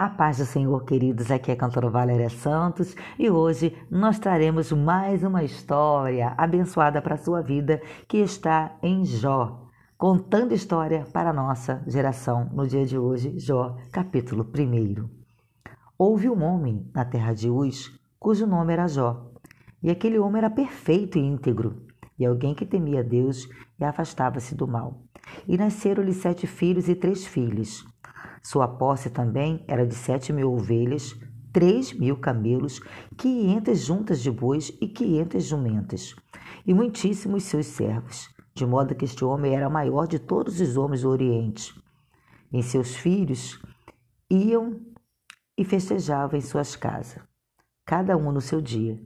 A paz do Senhor, queridos, aqui é a cantora Valéria Santos e hoje nós traremos mais uma história abençoada para a sua vida que está em Jó, contando história para a nossa geração no dia de hoje, Jó, capítulo 1. Houve um homem na terra de Uz, cujo nome era Jó, e aquele homem era perfeito e íntegro, e alguém que temia Deus e afastava-se do mal. E nasceram-lhe sete filhos e três filhas. Sua posse também era de sete mil ovelhas, três mil camelos, quinhentas juntas de bois e quinhentas jumentas, e muitíssimos seus servos, de modo que este homem era maior de todos os homens do Oriente. Em seus filhos iam e festejavam em suas casas, cada um no seu dia,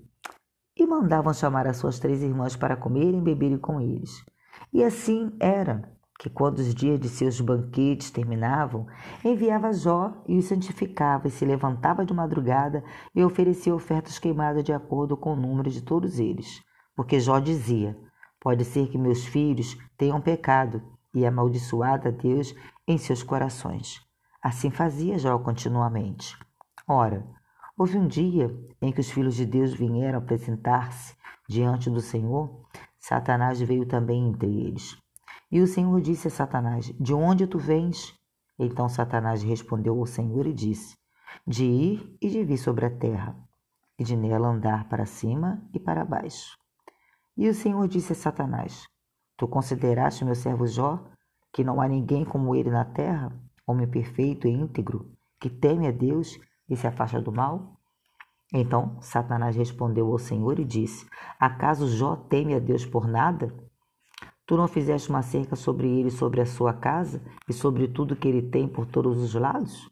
e mandavam chamar as suas três irmãs para comerem e beberem com eles. E assim era que quando os dias de seus banquetes terminavam, enviava Jó e os santificava, e se levantava de madrugada e oferecia ofertas queimadas de acordo com o número de todos eles. Porque Jó dizia: Pode ser que meus filhos tenham pecado e amaldiçoado a Deus em seus corações. Assim fazia Jó continuamente. Ora, houve um dia em que os filhos de Deus vieram apresentar-se diante do Senhor, Satanás veio também entre eles. E o Senhor disse a Satanás: De onde tu vens? Então Satanás respondeu ao Senhor e disse: De ir e de vir sobre a terra, e de nela andar para cima e para baixo. E o Senhor disse a Satanás: Tu consideraste meu servo Jó, que não há ninguém como ele na terra, homem perfeito e íntegro, que teme a Deus e se afasta do mal? Então Satanás respondeu ao Senhor e disse: Acaso Jó teme a Deus por nada? Tu não fizeste uma cerca sobre ele, sobre a sua casa e sobre tudo que ele tem por todos os lados?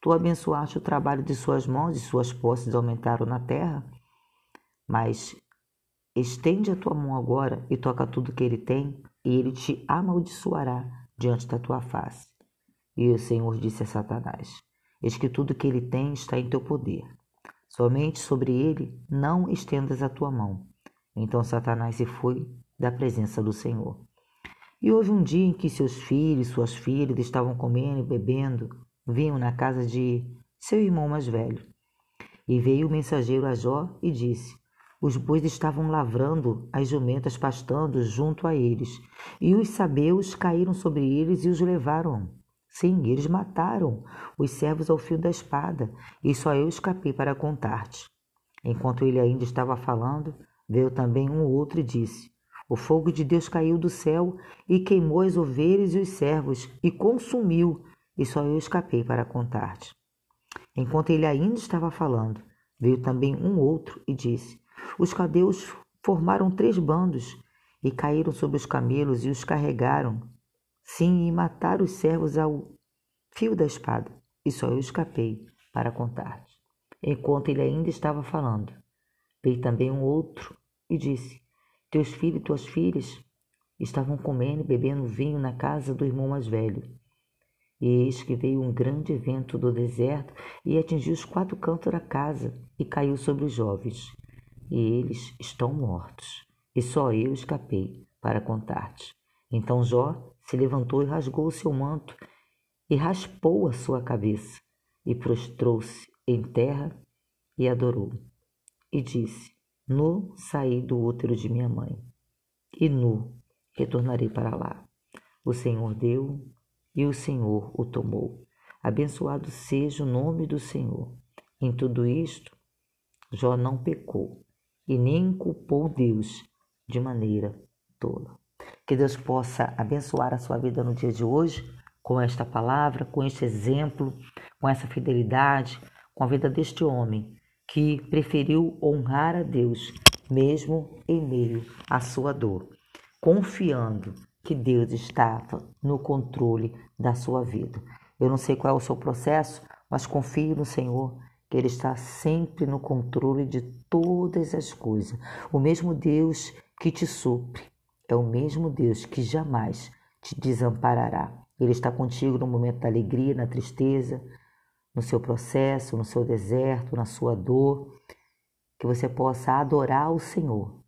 Tu abençoaste o trabalho de suas mãos e suas posses aumentaram na terra? Mas estende a tua mão agora e toca tudo que ele tem, e ele te amaldiçoará diante da tua face. E o Senhor disse a Satanás: Eis que tudo que ele tem está em teu poder. Somente sobre ele não estendas a tua mão. Então Satanás se foi da presença do Senhor. E houve um dia em que seus filhos, suas filhas estavam comendo e bebendo, vinham na casa de seu irmão mais velho. E veio o mensageiro a Jó e disse: Os bois estavam lavrando, as jumentas pastando junto a eles, e os sabeus caíram sobre eles e os levaram. Sim, eles mataram os servos ao fio da espada, e só eu escapei para contar-te. Enquanto ele ainda estava falando, veio também um outro e disse: o fogo de Deus caiu do céu e queimou as ovelhas e os servos e consumiu, e só eu escapei para contar-te. Enquanto ele ainda estava falando, veio também um outro e disse: Os cadeus formaram três bandos e caíram sobre os camelos e os carregaram. Sim, e mataram os servos ao fio da espada, e só eu escapei para contar-te. Enquanto ele ainda estava falando, veio também um outro e disse: teus filhos e tuas filhas estavam comendo e bebendo vinho na casa do irmão mais velho. E eis que veio um grande vento do deserto e atingiu os quatro cantos da casa e caiu sobre os jovens. E eles estão mortos. E só eu escapei para contar-te. Então Jó se levantou e rasgou o seu manto e raspou a sua cabeça e prostrou-se em terra e adorou. E disse: Nu saí do útero de minha mãe, e nu retornarei para lá. O Senhor deu e o Senhor o tomou. Abençoado seja o nome do Senhor. Em tudo isto, Jó não pecou e nem culpou Deus de maneira tola. Que Deus possa abençoar a sua vida no dia de hoje com esta palavra, com este exemplo, com essa fidelidade, com a vida deste homem que preferiu honrar a Deus, mesmo em meio à sua dor, confiando que Deus estava no controle da sua vida. Eu não sei qual é o seu processo, mas confio no Senhor, que Ele está sempre no controle de todas as coisas. O mesmo Deus que te supre é o mesmo Deus que jamais te desamparará. Ele está contigo no momento da alegria, na tristeza, no seu processo, no seu deserto, na sua dor, que você possa adorar o Senhor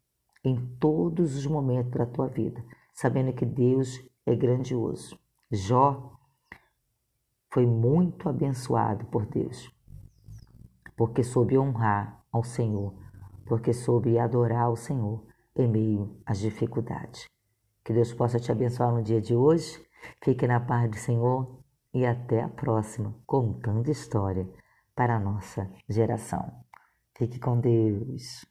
em todos os momentos da tua vida, sabendo que Deus é grandioso. Jó foi muito abençoado por Deus, porque soube honrar ao Senhor, porque soube adorar ao Senhor em meio às dificuldades. Que Deus possa te abençoar no dia de hoje. Fique na paz do Senhor e até a próxima, contando história para a nossa geração. Fique com Deus.